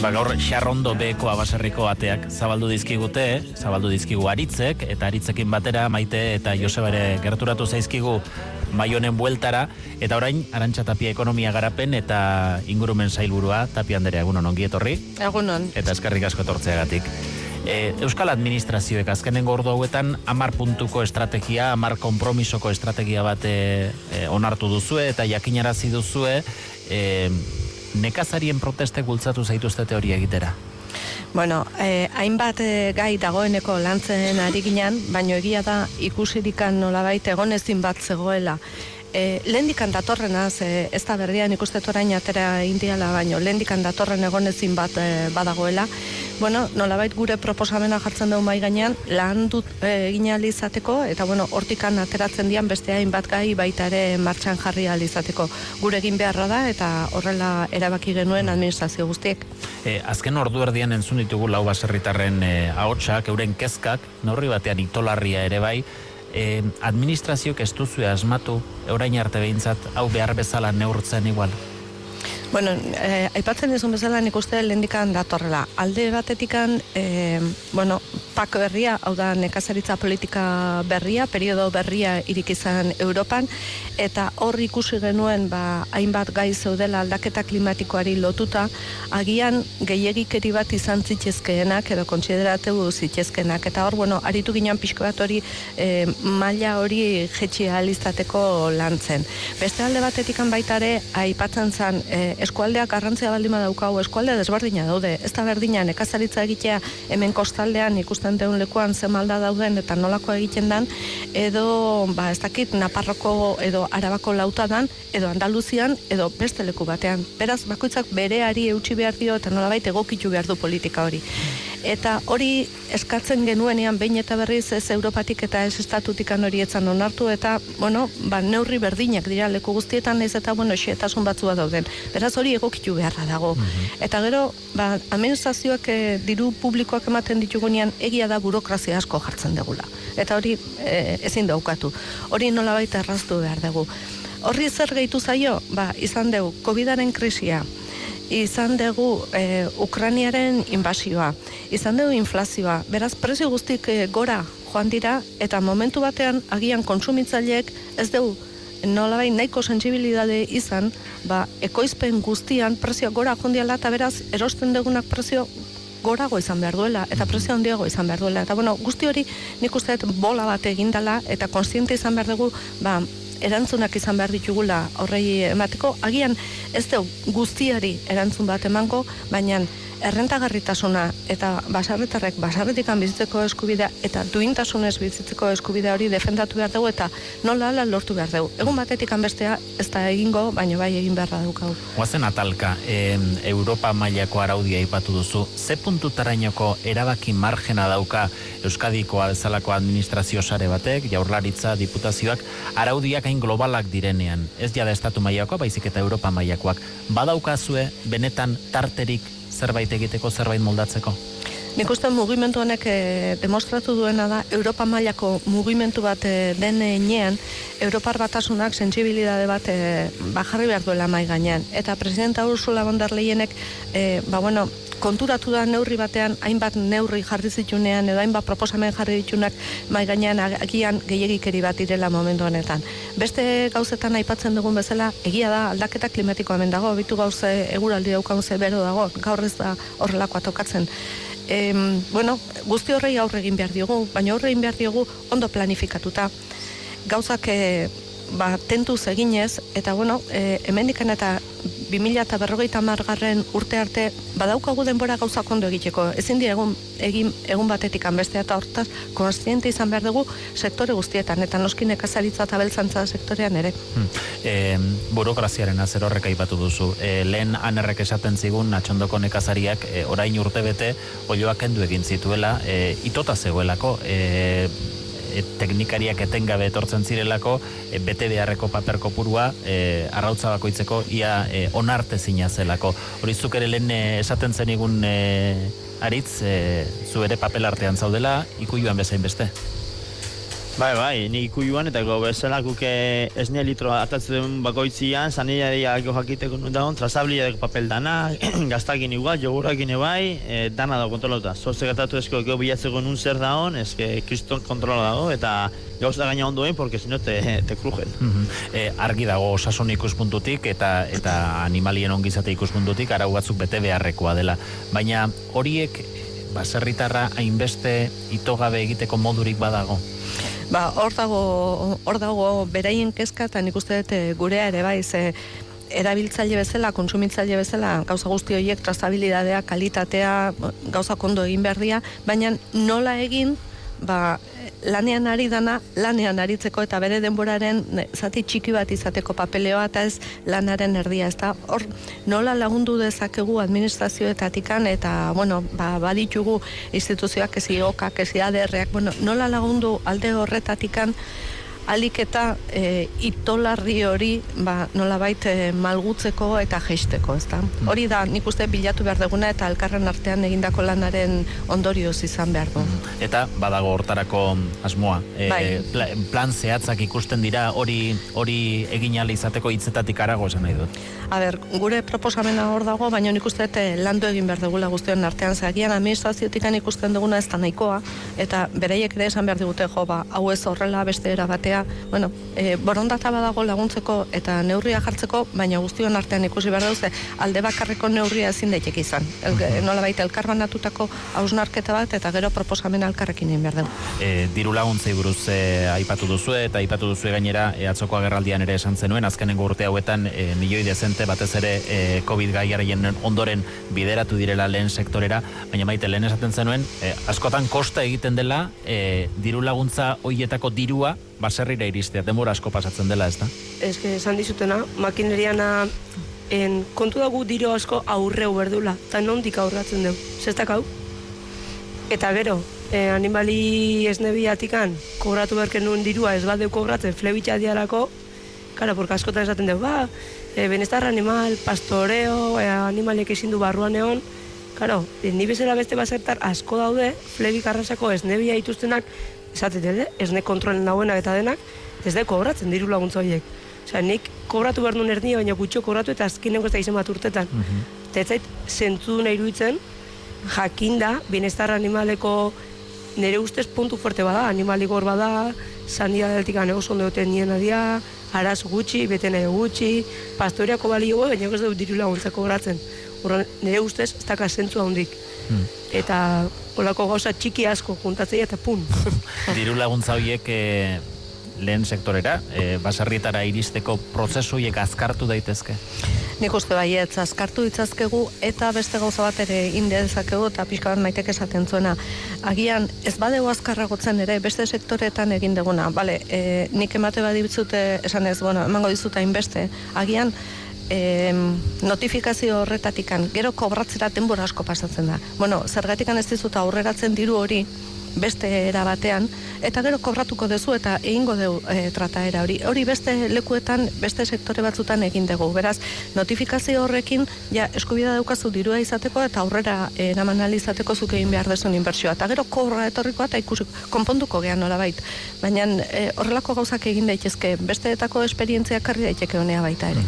Ba, gaur xarrondo beko abaserriko ateak zabaldu dizkigute, zabaldu dizkigu aritzek, eta aritzekin batera maite eta Josebare gerturatu zaizkigu maionen bueltara, eta orain arantxa tapia ekonomia garapen eta ingurumen zailburua, tapia handere egunon ongi etorri. Egunon. Eta eskerrik asko etortzeagatik. E, Euskal Administrazioek azkenen gordo hauetan amar puntuko estrategia, amar kompromisoko estrategia bat e, e, onartu duzue eta jakinarazi duzue, e, nekazarien protestek bultzatu zaituzte hori egitera? Bueno, eh, hainbat eh, gai dagoeneko lantzen ari ginen, baino egia da ikusirikan nolabait egon ezin bat zegoela. E, lehendikan datorrenaz, e, ez da berdian ikuste torain atera indiala baino, lehendikan datorren egon ezin bat e, badagoela. Bueno, nolabait gure proposamena jartzen dugu mai gainean, lan dut e, egin izateko, eta bueno, hortikan ateratzen dian beste hainbat gai baita ere martxan jarri izateko. Gure egin beharra da, eta horrela erabaki genuen administrazio guztiek. E, azken ordu erdian entzun ditugu lau baserritarren e, ahotsak, euren kezkak, norri batean itolarria ere bai, eh, administrazioak ez duzu asmatu, orain arte behintzat, hau behar bezala neurtzen igual? Bueno, eh, aipatzen dizun bezala nik uste lehendikan datorrela. Alde batetikan, eh, bueno, pak berria, hau da nekazaritza politika berria, periodo berria irikizan Europan, eta hor ikusi genuen, ba, hainbat gai zeudela aldaketa klimatikoari lotuta, agian gehiagikeri bat izan zitzezkeenak, edo kontsiderateu zitzezkeenak, eta hor, bueno, aritu ginen pixko bat hori, eh, maila hori jetxi alizateko lantzen. Beste alde batetikan baitare, aipatzen zan, eh, eskualdeak garrantzia baldima daukau, eskualdea desberdina daude, ez da berdina nekazaritza egitea hemen kostaldean ikusten deun lekuan zemalda dauden eta nolako egiten dan, edo, ba, ez dakit, Naparroko edo Arabako lautadan, edo Andaluzian, edo beste leku batean. Beraz, bakoitzak bereari eutxi behar dio eta nolabait egokitu behar du politika hori. Eta hori eskatzen genuenean behin eta berriz ez Europatik eta ez estatutikan hori etzan onartu eta, bueno, ba, neurri berdinak dira leku guztietan ez eta, bueno, xietasun batzua dauden. Beraz, hori egokitu beharra dago. Mhm. Eta gero, ba, administrazioak e, diru publikoak ematen ditugunean egia da burokrazia asko jartzen degula. Eta hori e, ezin daukatu. Hori nola baita erraztu behar dugu. Horri zer gehitu zaio, ba, izan dugu, COVID-aren krisia, izan dugu e, Ukraniaren inbasioa, izan dugu inflazioa, beraz prezio guztik e, gora joan dira, eta momentu batean agian konsumitzaileek ez dugu nolabai nahiko sensibilidade izan, ba, ekoizpen guztian prezio gora jondiala eta beraz erosten dugunak prezio gorago izan behar duela, eta prezio handiago izan behar duela. Eta bueno, guzti hori nik uste bola bat egindala, eta konstiente izan behar dugu, ba, erantzunak izan behar ditugula horrei emateko, agian ez dugu guztiari erantzun bat emango, baina errentagarritasuna eta basarretarrek basarretikan bizitzeko eskubidea eta duintasunez bizitzeko eskubidea hori defendatu behar dugu eta nola ala lortu behar dugu. Egun batetik bestea ez da egingo, baina bai egin beharra dukau. Oazen atalka, Europa mailako araudia ipatu duzu, ze puntutarainoko erabaki margena dauka Euskadikoa bezalako administrazio sare batek, jaurlaritza, diputazioak, araudiak hain globalak direnean, ez jada estatu mailakoa, baizik eta Europa mailakoak. Badaukazue, benetan tarterik zerbait egiteko, zerbait moldatzeko? Nik uste mugimendu honek e, demostratu duena da Europa mailako mugimendu bat e, den enean Europar batasunak sensibilidade bat e, bajarri behar duela mai gainean. Eta presidenta Ursula von der Leyenek e, ba bueno, konturatu da neurri batean hainbat neurri jarri zitunean edo hainbat proposamen jarri ditunak mai gainean agian gehiegikeri bat direla momentu honetan. Beste gauzetan aipatzen dugun bezala egia da aldaketa klimatikoa hemen dago, bitu gauze eguraldi daukagun ze bero dago, gaur ez da horrelakoa tokatzen em, bueno, guzti horrei aurre egin behar diogu, baina aurre egin behar diogu ondo planifikatuta. Gauzak e, ba, tentuz eginez, eta bueno, e, hemendikan eta 2000 eta berrogeita margarren urte arte badaukagu denbora gauza kondo egiteko. Ezin dira egun, egin, egun batetik beste eta hortaz, konstiente izan behar dugu sektore guztietan, eta noski nekazaritza eta beltzantza sektorean ere. Hmm. E, burokraziaren azer horrek aipatu duzu. E, lehen anerrek esaten zigun, atxondoko nekazariak, e, orain urte bete, olioak endu egin zituela, e, itota zegoelako, e, e, teknikariak etengabe etortzen zirelako e, bete beharreko paper kopurua e, arrautza bakoitzeko ia e, onarte zina zelako. Hori zuk ere lehen e, esaten zenigun e, aritz, e, zu ere papel artean zaudela, iku joan bezain beste? Bai, bai, nik iku eta go bezala kuke esne litro atatzen bakoitzian, zanila dira jakiteko nuen dagoen, trasablia deko papel dana, gaztakin igual, jogurakin bai, e, dana dago kontrolota. Zorze gatatu esko gero bilatzeko nun zer dagoen, eske kriston kontrola dago, eta gauza gaina ondoen, porque si no te, te krujen. e, argi dago osasun ikuspuntutik eta eta animalien ongizate ikuspuntutik arau batzuk bete beharrekoa dela. Baina horiek baserritarra hainbeste itogabe egiteko modurik badago. Ba, hor dago, hor dago beraien kezka eta nik uste dut eh, gurea ere bai, ze erabiltzaile bezala, konsumitzaile bezala, gauza guzti horiek trazabilidadea, kalitatea, gauza kondo egin behar dira, baina nola egin, ba, lanean ari dana, lanean aritzeko eta bere denboraren zati txiki bat izateko papeleoa eta ez lanaren erdia, ez da, hor nola lagundu dezakegu administrazioetatikan eta, bueno, ba, baditugu instituzioak ezi okak, ezi aderreak, bueno, nola lagundu alde horretatikan alik eta e, itolarri hori ba, nolabait e, malgutzeko eta jeisteko, ezta? Mm. Hori da, nik uste bilatu behar duguna eta elkarren artean egindako lanaren ondorioz izan behar du. Mm. Eta badago hortarako asmoa. E, Bai. pla- plan zehatzak ikusten dira hori hori egin ahal izateko hitzetatik arago esan nahi dut. A ber, gure proposamena hor dago, baina nik uste eh, landu egin behar dugula guztion artean, zagian administraziotik ikusten duguna ez da nahikoa, eta bereiek ere esan behar digute, jo, ba, hau ez horrela beste era batea, bueno, e, borondata badago laguntzeko eta neurria jartzeko, baina guztion artean ikusi behar dauze, alde bakarreko neurria ezin daitek izan. El, nola baita, elkarbanatutako hausnarketa bat, eta gero proposamena elkarrekin egin behar dugu. E, diru laguntzei buruz e, aipatu duzu eta aipatu duzu gainera e, atzoko agerraldian ere esan zenuen azkenengo urte hauetan e, milioi dezente batez ere e, Covid gaiaren ondoren bideratu direla lehen sektorera, baina maite lehen esaten zenuen e, askotan kosta egiten dela e, diru laguntza hoietako dirua baserrira iristea, denbora asko pasatzen dela, ez da? eske esan dizutena, makineriana en, kontu dugu diro asko aurreu berdula, eta nondik aurratzen dugu, zestak hau? Eta gero, e, animali esnebiatikan kobratu berken nuen dirua ez badeu kobratzen flebitxa diarako, Karo, porque askotan esaten dugu, ba, e, benestar animal, pastoreo, e, animaliek ezin du barruan egon, Karo, e, ni bezala beste basertar asko daude, flebik arrasako esnebia ituztenak, esaten dute, esne kontrolen dauenak eta denak, ez da kobratzen diru laguntza horiek. Osea, nik kobratu behar nuen erdia, baina gutxo kobratu eta azkenengo ez da izen bat urtetan. Mhm. Eta ez zait, zentzu nahi iruditzen, jakinda, bienestar animaleko nire ustez puntu fuerte bada, animalik hor bada, sandia deltik oso ondo duten nien adia, araz gutxi, bete nahi gutxi, pastoriako balio bai, baina ez dut diru laguntza kobratzen. Horren, nire ustez, ez daka zentzu handik. Hmm. Eta olako gauza txiki asko juntatzea eta pun. diru laguntza horiek e, lehen sektorera, e, baserrietara iristeko prozesu horiek azkartu daitezke. Nik uste baietz, azkartu ditzazkegu eta beste gauza bat ere inde dezakegu eta pixka bat maitek esaten zuena. Agian, ez badegu azkarragotzen ere, beste sektoretan egin deguna. Bale, e, nik emate badibitzute, esan ez, bueno, emango dizut hainbeste. Agian, e, notifikazio horretatikan, gero kobratzera denbora asko pasatzen da. Bueno, zergatikan ez dizut aurreratzen diru hori, beste era batean, eta gero kobratuko duzu eta egingo deu e, trataera hori. Hori beste lekuetan, beste sektore batzutan egin dugu. Beraz, notifikazio horrekin, ja, eskubida daukazu dirua izateko eta aurrera eh, eraman ahal izateko zuk egin behar dezun inbertsioa. Eta gero kobra etorrikoa eta ikusi konponduko gean nolabait. Baina e, horrelako gauzak egin daitezke, besteetako esperientzia karri daiteke honea baita ere.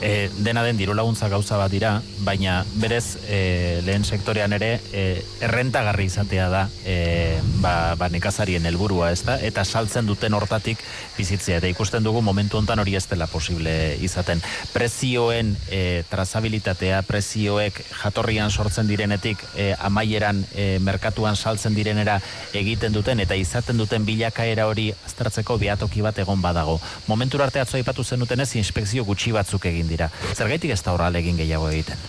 E, dena den diru laguntza gauza bat dira, baina berez e, lehen sektorean ere e, errentagarri izatea da e, ba, ba nekazarien helburua ez da, eta saltzen duten hortatik bizitzea. Eta ikusten dugu momentu hontan hori ez dela posible izaten. Prezioen e, trazabilitatea, prezioek jatorrian sortzen direnetik e, amaieran e, merkatuan saltzen direnera egiten duten eta izaten duten bilakaera hori aztertzeko behatoki bat egon badago. Momentura arte atzo aipatu zenuten ez inspekzio gutxi batzuk egin dira. Zergaitik ez da horra egin gehiago egiten?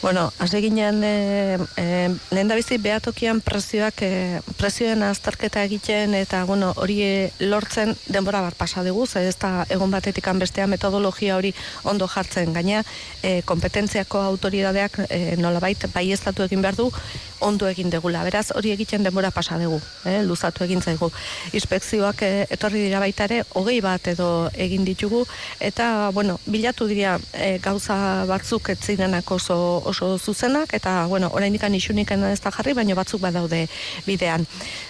Bueno, hasi ginen e, e, lehen da bizi behatokian prezioak e, prezioen azterketa egiten eta bueno, hori e, lortzen denbora bat pasa dugu, ze ez da egon batetikan bestea metodologia hori ondo jartzen. Gaina e, kompetentziako autoridadeak e, nolabait bai egin behar du ondo egin degula. Beraz, hori egiten denbora pasa dugu, eh, luzatu egin zaigu. Inspekzioak eh, etorri dira baita ere, hogei bat edo egin ditugu, eta, bueno, bilatu dira eh, gauza batzuk ez zirenak oso, oso zuzenak, eta, bueno, oraindik isunik ez da jarri, baina batzuk badaude bidean.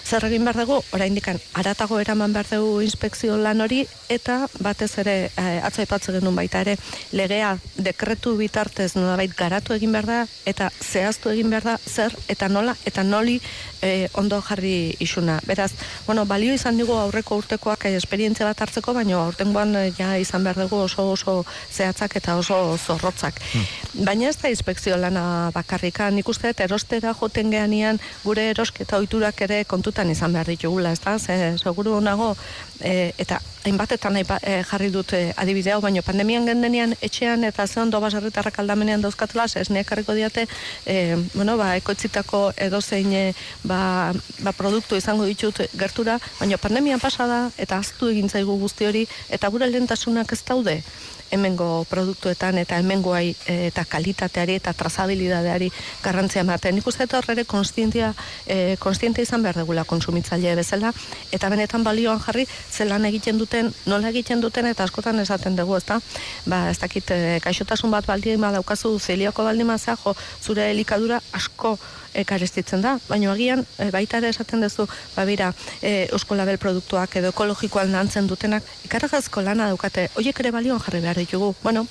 Zer egin behar dugu, oraindik aratago eraman behar dugu inspekzio lan hori, eta batez ere, eh, atzo genuen baita ere, legea dekretu bitartez nolabait garatu egin behar da, eta zehaztu egin behar da, zer, eta nola, eta noli e, ondo jarri isuna. Beraz, bueno, balio izan dugu aurreko urtekoak e, esperientzia bat hartzeko, baina aurtengoan e, ja izan behar dugu oso oso zehatzak eta oso zorrotzak. Hmm. Baina ez da inspekzio lana bakarrika, nik uste erostera joten geanian gure erosketa oiturak ere kontutan izan behar ditugula, ez da? Ze, seguru nago, e, eta hainbatetan nahi e, jarri dut e, adibidea, baina pandemian gendenean etxean eta ze ondo baserritarrak aldamenean dauzkatela, ez nekarriko diate, e, bueno, ba, ekoitzitako edo zein e, ba, ba, produktu izango ditut gertura, baina pandemian pasada eta aztu egin zaigu guzti hori, eta gure lentasunak ez daude hemengo produktuetan eta hemengoai e, eta kalitateari eta trazabilidadeari garrantzia ematen. Nik uste horre konstientia, e, konstientia izan behar degula konsumitzaile bezala, eta benetan balioan jarri zelan egiten duten, nola egiten duten eta askotan esaten dugu, ezta? Ba, ez dakit, e, kaixotasun bat baldien badaukazu zelioko baldin jo, zure elikadura asko ekarestitzen da, baina agian e, baita ere esaten duzu, ba bira, e, Eusko Label produktuak edo ekologikoan nantzen dutenak, ikaragazko lana daukate, hoiek ere balioan jarri behar ditugu, bueno,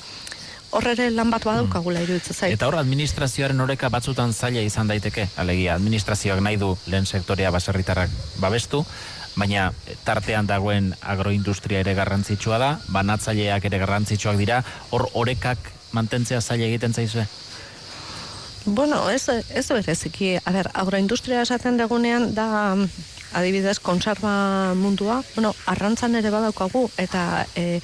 horre lan bat badaukagula iruditzen zait. Eta hor administrazioaren oreka batzutan zaila izan daiteke, alegia administrazioak nahi du lehen sektorea baserritarrak babestu, baina tartean dagoen agroindustria ere garrantzitsua da, banatzaileak ere garrantzitsuak dira, hor orekak mantentzea zaila egiten zaizue? Bueno, ez, ez bereziki, a ber, agroindustria esaten degunean da adibidez konserva mundua, bueno, arrantzan ere badaukagu, eta e,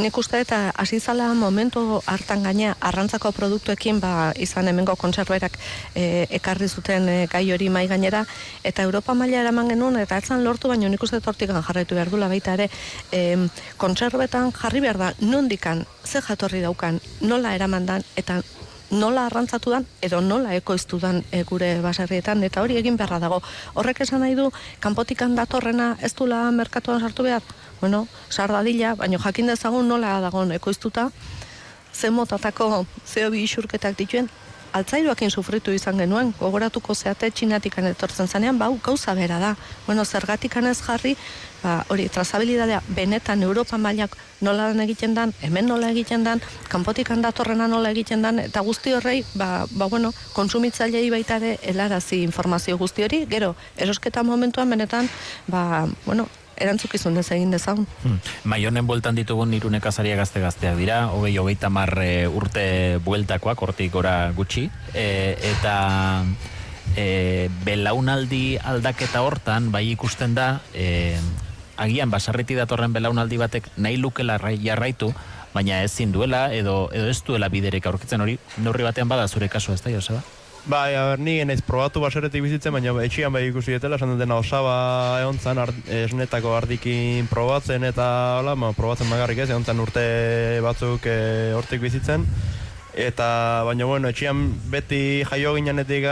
nik uste eta azizala momentu hartan gaina arrantzako produktuekin ba, izan hemengo kontserberak e, ekarri zuten e, gai hori mai gainera. Eta Europa maila eraman genuen eta etzan lortu baino nik uste tortikan jarraitu behar dula baita ere e, kontserbetan jarri behar da nondikan ze jatorri daukan nola eraman eta nola arrantzatu dan, edo nola ekoiztu dan e, gure baserrietan, eta hori egin beharra dago. Horrek esan nahi du, kanpotikan datorrena ez dula merkatuan sartu behar? Bueno, sardadila, baina jakin dezagun nola dagoen ekoiztuta, zen motatako zeo bi isurketak dituen, altzairuakin sufritu izan genuen, gogoratuko zeate txinatikan etortzen zanean, bau, gauza bera da. Bueno, zergatikan ez jarri, ba, hori, trazabilidadea, benetan Europa mailak nola den egiten dan, hemen nola egiten dan, kanpotik handatorrena nola egiten dan, eta guzti horrei, ba, ba bueno, konsumitzailei baita ere, helarazi informazio guzti hori, gero, erosketa momentuan benetan, ba, bueno, erantzukizun ez egin dezagun. Hmm. Maionen bueltan ditugun irune kazaria gazte gazteak dira, hogei hogeita marre urte bueltakoak, hortik gora gutxi, e, eta e, belaunaldi aldaketa hortan, bai ikusten da, e, agian basarriti datorren belaunaldi batek nahi lukela jarraitu, baina ezin duela, edo, edo ez duela biderek aurkitzen hori, neurri batean bada zure kasu ez da, Joseba? Bai, a ber, ni enez probatu baseretik bizitzen, baina etxian bai ikusi etela, esan dena osaba egon zan, esnetako ardikin probatzen eta hola, ma, probatzen magarrik ez, egon zan urte batzuk e, hortik bizitzen. Eta, baina, bueno, etxian beti jaio ginenetik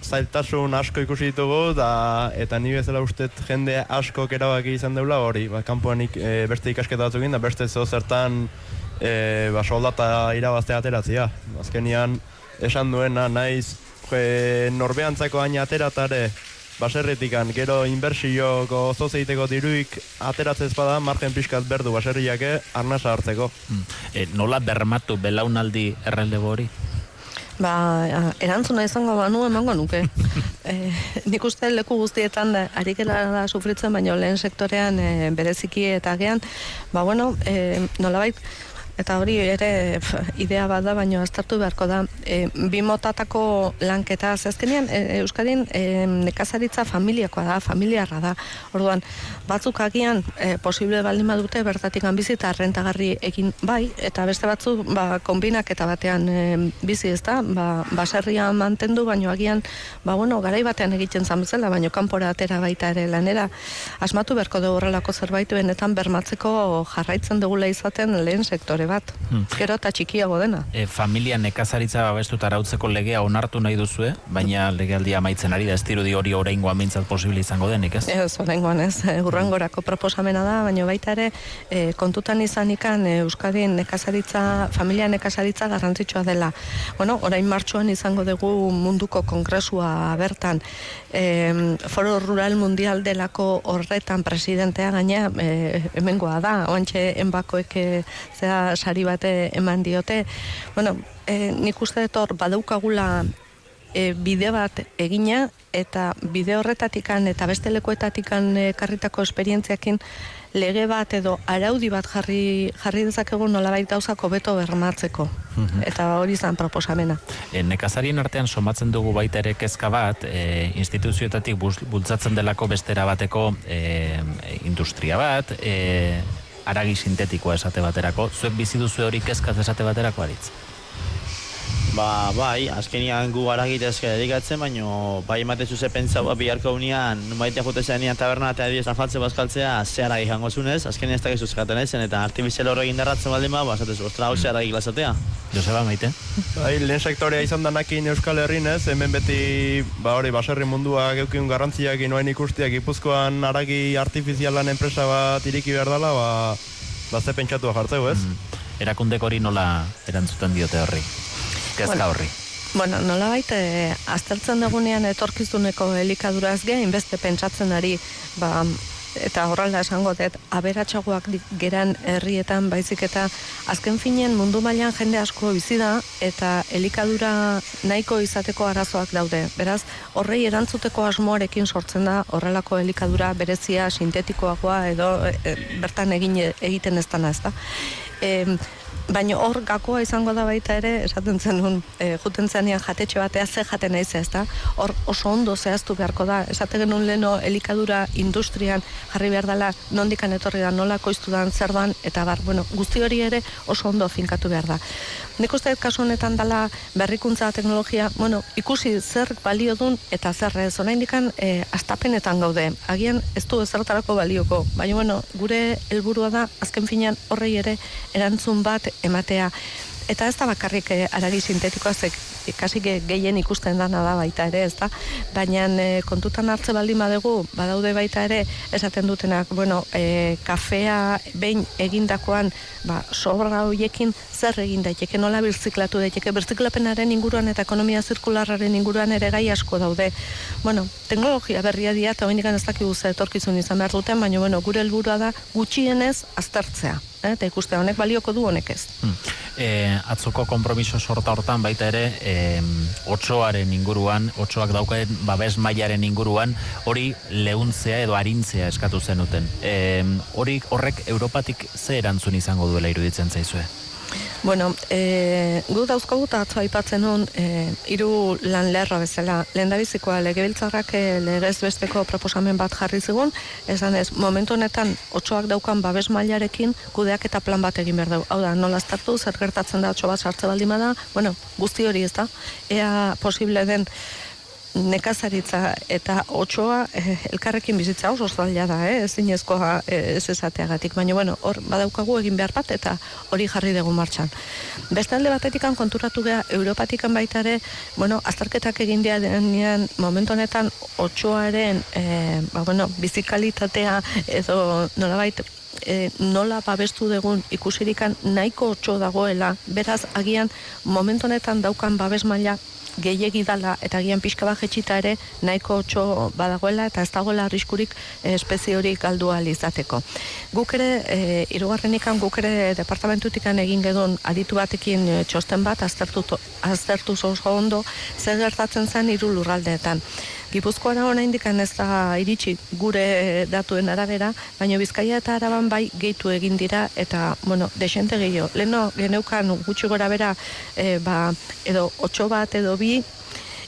zailtasun asko ikusi ditugu, da, eta ni bezala ustet jende asko kerabaki izan deula hori, ba, kanpoan e, beste ikasketa batzuk da beste zo zertan e, ba, soldata irabaztea ateratzea. Azkenian, esan duena, naiz e, norbeantzako hain ateratare baserritikan, gero inbersioko zozeiteko diruik ateratzez bada, margen pixkat berdu baserriake arnasa hartzeko. Hmm. E, nola bermatu belaunaldi errelde hori? Ba, erantzuna izango banu emango nuke. e, nik uste leku guztietan da, arikela da sufritzen, baina lehen sektorean e, bereziki eta gean, ba, bueno, e, nolabait, eta hori ere idea bat da, baino aztertu beharko da. E, bi motatako lanketa, zezkenean, e, Euskadin e, nekazaritza familiakoa da, familiarra da. Orduan, batzuk agian e, posible baldin badute bertatik bizi eta rentagarri egin bai, eta beste batzuk ba, kombinak eta batean e, bizi ez da, ba, baserria mantendu, baino agian, ba, bueno, garai batean egiten zan baino kanpora atera baita ere lanera. Asmatu beharko dugu horrelako zerbait benetan bermatzeko jarraitzen dugula izaten lehen sektore bat. Hmm. Gero eta txikiago dena. E, familia nekazaritza babestu arautzeko legea onartu nahi duzue, baina legealdia amaitzen ari da, ez dirudi hori oraingoan mintzat posible izango denik, ez? Ez, oraingoan ez, e, urrangorako proposamena da, baina baita ere e, kontutan izanikan e, Euskadin nekazaritza, familia nekazaritza garrantzitsua dela. Bueno, orain martxuan izango dugu munduko kongresua bertan, e, foro rural mundial delako horretan presidentea gaina e, hemengoa da, oantxe enbakoek e, zea sari bate eman diote. Bueno, e, nik uste dut badaukagula e, bide bat egina eta bide horretatikan eta beste lekuetatikan e, karritako esperientziakin lege bat edo araudi bat jarri jarri dezakegu nolabait gauzako beto bermatzeko. Eta hori izan proposamena. E, nekazarien artean somatzen dugu baita ere kezka bat, e, instituzioetatik bultzatzen delako bestera bateko e, industria bat, e, aragi sintetikoa esate baterako, zuek bizi duzu hori kezkaz esate baterako aritz. Ba, bai, azkenian gu aragitezke dedikatzen, baino bai ematen zuze pentsa ba, biharko unian, numaitea jote zenean taberna eta ediez afaltze bazkaltzea, ze aragi jango zunez, azkenian ez dakizu zekaten ezen, eta artifizial horrekin darratzen baldin ba, basatezu, ostra, hau ze aragi glazatea. Joseba, maite? Bai, lehen sektorea izan danakin Euskal Herrin ez, hemen beti, ba hori, baserri mundua geukiun garrantziak inoen ikustiak Gipuzkoan aragi artifizialan enpresa bat iriki behar dela, ba, ba ze pentsatua jartzeu, ez? Erakundek hori nola erantzuten diote horri? Kezka Bueno. horri. Bueno, nola baita, aztertzen dugunean etorkizuneko elikaduraz gehin beste pentsatzen ari, ba, eta horrela esango dut, aberatsagoak geran herrietan baizik eta azken finean mundu mailan jende asko bizi da eta elikadura nahiko izateko arazoak daude. Beraz, horrei erantzuteko asmoarekin sortzen da horrelako elikadura berezia sintetikoagoa edo e, bertan egin egiten ez dana, ezta? Em, Baina hor gakoa izango da baita ere, esaten zenun, e, juten zenean jatetxe batea ze jaten naiz ez da, hor oso ondo zehaztu beharko da, esaten genuen leno elikadura industrian jarri behar dela, nondikan etorri da, nola koiztu dan, zer dan, eta bar, bueno, guzti hori ere oso ondo finkatu behar da. Nik uste kasu honetan dela berrikuntza teknologia, bueno, ikusi zer balio dun eta zer ez, oraindikan e, astapenetan gaude, agian ez du ezertarako balioko, baina bueno, gure helburua da azken finean horrei ere erantzun bat ematea. Eta ez da bakarrik eh, aragi sintetikoa zek ikasi ge- gehien ikusten dana da baita ere, ez da? Baina eh, kontutan hartze baldin badegu, badaude baita ere esaten dutenak, bueno, e, kafea behin egindakoan, ba, sobra hoiekin zer egin daiteke, nola birziklatu daiteke, birziklapenaren inguruan eta ekonomia zirkularraren inguruan ere gai asko daude. Bueno, teknologia berria dira eta oraindik ez dakigu ze etorkizun izan behar duten, baina bueno, gure helburua da gutxienez aztertzea. Eh? Eta ikuste honek balioko du honek ez. Hmm. E, atzoko konpromiso sorta hortan baita ere e, otsoaren inguruan, otsoak daukaen babes mailaren inguruan hori leuntzea edo arintzea eskatu zenuten. E, hori horrek Europatik ze erantzun izango duela iruditzen zaizue? Bueno, e, gu dauzkogu eta atzo aipatzen nun e, hiru lan lerro bezala. Lehendabizikoa legebiltzarrak e, legez besteko proposamen bat jarri zigun, esan ez, momentu honetan otsoak daukan babes mailarekin kudeak eta plan bat egin behar dugu. Hau da, nola aztertu, zer gertatzen da otso bat sartze baldin bada, bueno, guzti hori ez da, ea posible den nekazaritza eta otsoa eh, elkarrekin bizitza oso zaila da, eh? ez dinezkoa eh, ez esateagatik, baina bueno, hor badaukagu egin behar bat eta hori jarri dugu martxan. Beste alde batetikan konturatu geha, Europatikan baita ere, bueno, azterketak egin denean momentu honetan otsoaren eh, ba, bueno, bizikalitatea edo nolabait e, nola babestu dugun ikusirikan nahiko otxo dagoela, beraz agian momentu honetan daukan babes maila gehiegi dala eta agian pixka bat jetxita ere nahiko otxo badagoela eta ez dagoela arriskurik eh, espezie hori galdu izateko. Guk ere, e, irugarrenikan guk ere departamentutikan egin gedun aditu batekin eh, txosten bat aztertu, aztertu oso ondo zer gertatzen zen hiru lurraldeetan. Gipuzkoara oraindik ez da iritsi gure datuen arabera, baina Bizkaia eta Araban bai gehitu egin dira eta bueno, desente gehiago. Leno geneukan gutxi gora bera e, ba, edo otxo bat edo bi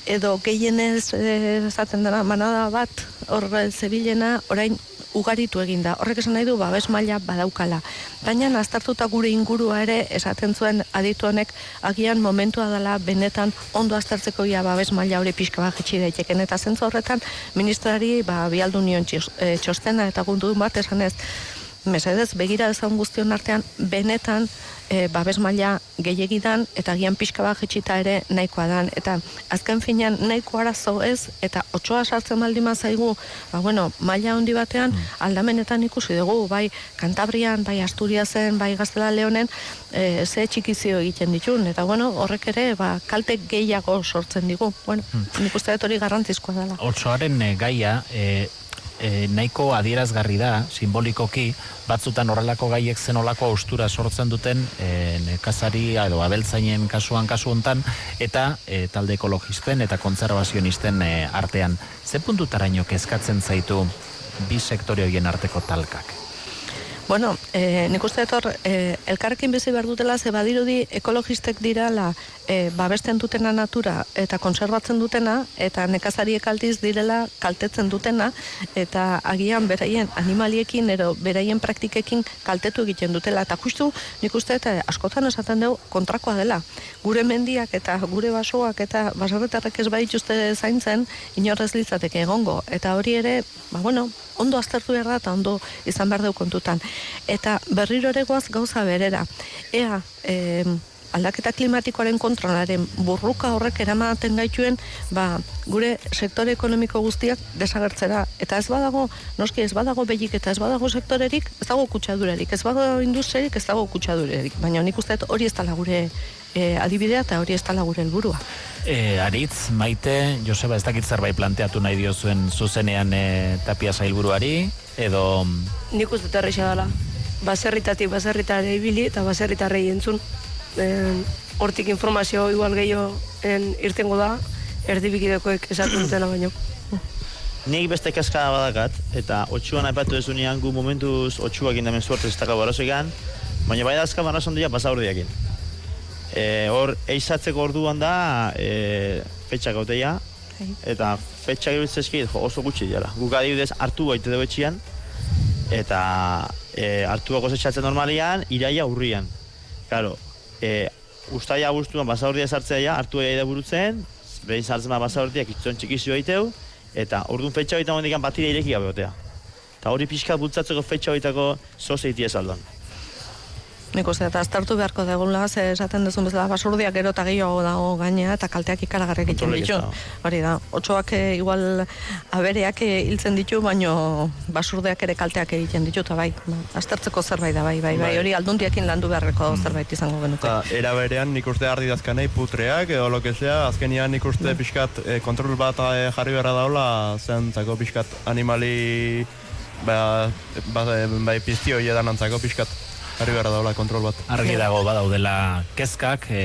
edo gehienez eh, esaten dena manada bat hor zebilena orain ugaritu egin da. Horrek esan nahi du babes maila badaukala. Baina aztertuta gure ingurua ere esaten zuen aditu honek agian momentua dela benetan ondo aztertzeko ia babes maila hori pixka bat jetxi daiteken eta zentzu horretan ministrari ba bialdu nion eh, txostena eta gundu bat esanez mesedez begira ezan guztion artean benetan e, babes maila gehiagidan eta gian pixka bat jetxita ere nahikoa dan. Eta azken finean nahiko arazo ez eta otsoa sartzen baldima zaigu ba bueno maila handi batean aldamenetan ikusi dugu bai Kantabrian bai Asturiasen bai Gaztela Leonen e, ze txikizio egiten ditun. Eta bueno horrek ere ba kalte gehiago sortzen digu. Bueno nik uste dut hori garrantzizkoa dela. Otsoaren eh, gaia, e, e, nahiko adierazgarri da, simbolikoki, batzutan horrelako gaiek zenolako austura sortzen duten e, nekazari edo abeltzainen kasuan kasu hontan eta e, talde ekologisten eta kontzervazionisten e, artean. Ze puntutaraino kezkatzen zaitu bi sektore horien arteko talkak? Bueno, eh, nik uste dut hor, eh, elkarrekin bizi behar dutela, ze badirudi ekologistek dirala eh, babesten dutena natura eta konserbatzen dutena, eta nekazariek aldiz direla kaltetzen dutena, eta agian beraien animaliekin ero beraien praktikekin kaltetu egiten dutela. Eta justu nik uste eh, askotan esaten dugu kontrakoa dela. Gure mendiak eta gure basoak eta baserritarrek ez badituzte zaintzen, inorrez litzateke egongo. Eta hori ere, ba bueno, ondo aztertu behar da eta ondo izan behar dugu kontutan. Eta berriro ere goaz gauza berera. Ea, e, aldaketa klimatikoaren kontrolaren burruka horrek eramaten gaituen, ba, gure sektore ekonomiko guztiak desagertzera. Eta ez badago, noski ez badago begik eta ez badago sektorerik, ez dago kutsadurarik, ez badago industriarik, ez dago kutsadurarik. Baina nik uste hori ez dela gure e, adibidea eta hori ez dela gure helburua. E, Aritz, Maite, Joseba, ez dakit zerbait planteatu nahi diozuen zuzenean e, tapia zailburuari, edo... Nik uste dut erresa dela. Baserritatik baserritare ibili eta baserritarrei entzun. En, hortik informazio igual gehiago en, irtengo da, erdibikidekoek esaten dutena baino. Nik beste kaskada badakat, eta otxuan aipatu ez gu momentuz otxuak indamen suerte ez dakau barazoikan, baina bai da azka barazon dira pasaurdiakin. E, hor, eizatzeko orduan da e, fetxa gauteia, eta fetxa gibitzezki oso gutxi dira. Guk adibidez hartu baite dugu etxian, eta e, hartua kosetxatzen normalian, iraia urrian. Claro, e, ustaia guztuan basaurdia sartzea ja, hartu da burutzen, behin sartzen ba basaurdiak itzon txikizio baiteu, eta orduan fetxa baita hondikan batira ireki gabe. Eta hori pixka bultzatzeko fetxa baitako zoze itia saldan. Nik uste, eta aztertu beharko degula, ze esaten duzun bezala basurdiak gero eta gehiago dago gaina, eta kalteak ikaragarri egiten ditu. Hori da, otsoak eh, igual abereak eh, hiltzen ditu, baino basurdeak ere kalteak egiten ditu, eta bai, ba, aztertzeko zerbait da, bai, bai, bai, Bai. hori aldundiakin landu beharreko zerbait izango genuke. Eta era berean nik uste ardi dazkanei putreak edo lo que sea, azkenian nik uste pixkat eh, kontrol bat eh, jarri beharra daula zentzako pixkat animali ba, ba, bai piztio hiedan antzako pixkat jarri beharra daula kontrol bat. Argi dago badaudela kezkak, e,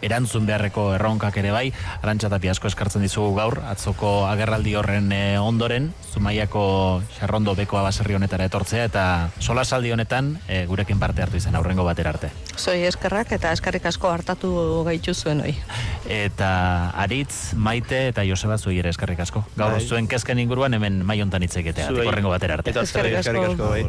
erantzun beharreko erronkak ere bai, arantxa tapi asko eskartzen dizugu gaur, atzoko agerraldi horren e, ondoren, Zumaiako xarrondo bekoa baserri honetara etortzea, eta solasaldi honetan e, gurekin parte hartu izan aurrengo batera arte. Zoi eskerrak eta eskerrik asko hartatu gaitu zuen hoi. Eta Aritz, Maite eta Joseba zuei ere eskerrik asko. Gaur Bai. zuen kezken inguruan hemen mai hontan hitz egitea, Zuei. horrengo batera arte. Eta Eskerrik asko. bai.